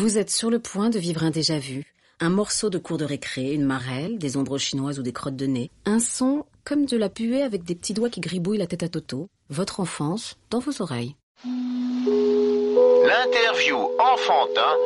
Vous êtes sur le point de vivre un déjà-vu, un morceau de cours de récré, une marelle, des ombres chinoises ou des crottes de nez, un son comme de la puée avec des petits doigts qui gribouillent la tête à Toto, votre enfance dans vos oreilles. L'interview enfantin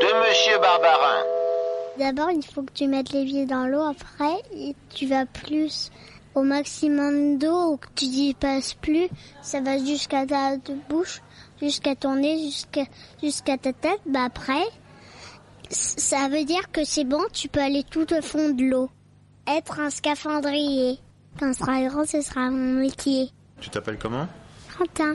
de Monsieur Barbarin. D'abord, il faut que tu mettes les pieds dans l'eau. Après, tu vas plus au maximum d'eau, que tu n'y passes plus. Ça va jusqu'à ta bouche, jusqu'à ton nez, jusqu'à jusqu'à ta tête. Bah après, ça veut dire que c'est bon, tu peux aller tout au fond de l'eau. Être un scaphandrier. Quand ce sera grand, ce sera mon métier. Tu t'appelles comment? Quentin.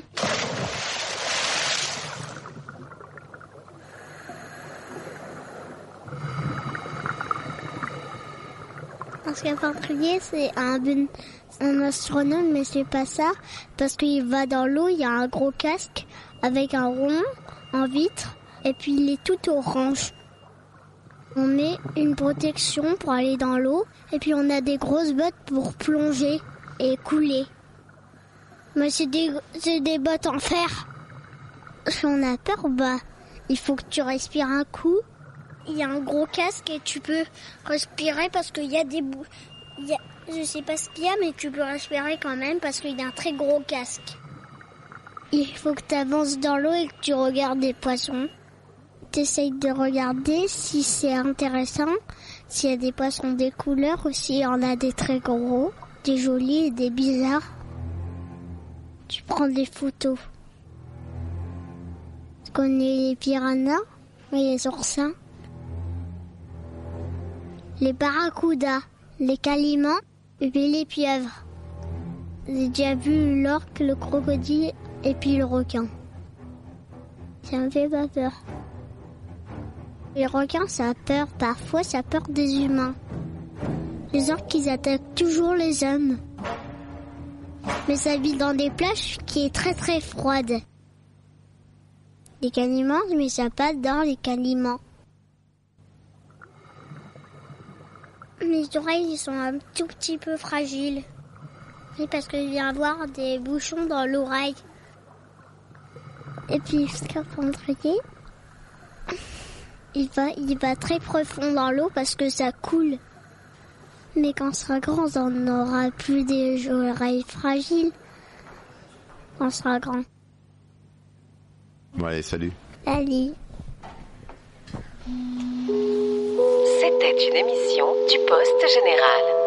Un scaphandrier, c'est un, un astronome, mais c'est pas ça. Parce qu'il va dans l'eau, il y a un gros casque avec un rond en vitre. Et puis il est tout orange. On met une protection pour aller dans l'eau. Et puis on a des grosses bottes pour plonger et couler. Mais c'est des, bottes en fer. Si on a peur, bah, il faut que tu respires un coup il y a un gros casque et tu peux respirer parce qu'il y a des bouts. Je sais pas ce qu'il y a, mais tu peux respirer quand même parce qu'il y a un très gros casque. Il faut que tu avances dans l'eau et que tu regardes des poissons. Tu essayes de regarder si c'est intéressant, s'il y a des poissons des couleurs ou s'il y en a des très gros, des jolis et des bizarres. Tu prends des photos. Tu connais les piranhas? Les oursins les barracudas, les calimans et les pieuvres. J'ai déjà vu l'orque, le crocodile et puis le requin. Ça me fait pas peur. Les requins, ça a peur. Parfois, ça a peur des humains. Les orques, ils attaquent toujours les hommes. Mais ça vit dans des plages qui est très très froide. Les calimans, mais ça passe dans les calimans. Mes oreilles ils sont un tout petit peu fragiles. Oui, parce que je viens avoir des bouchons dans l'oreille. Et puis le scaphandrier, il va, il va très profond dans l'eau parce que ça coule. Mais quand on sera grand, on n'aura plus des oreilles fragiles. Quand on sera grand. Ouais, salut. Salut. C'était une émission du Poste Général.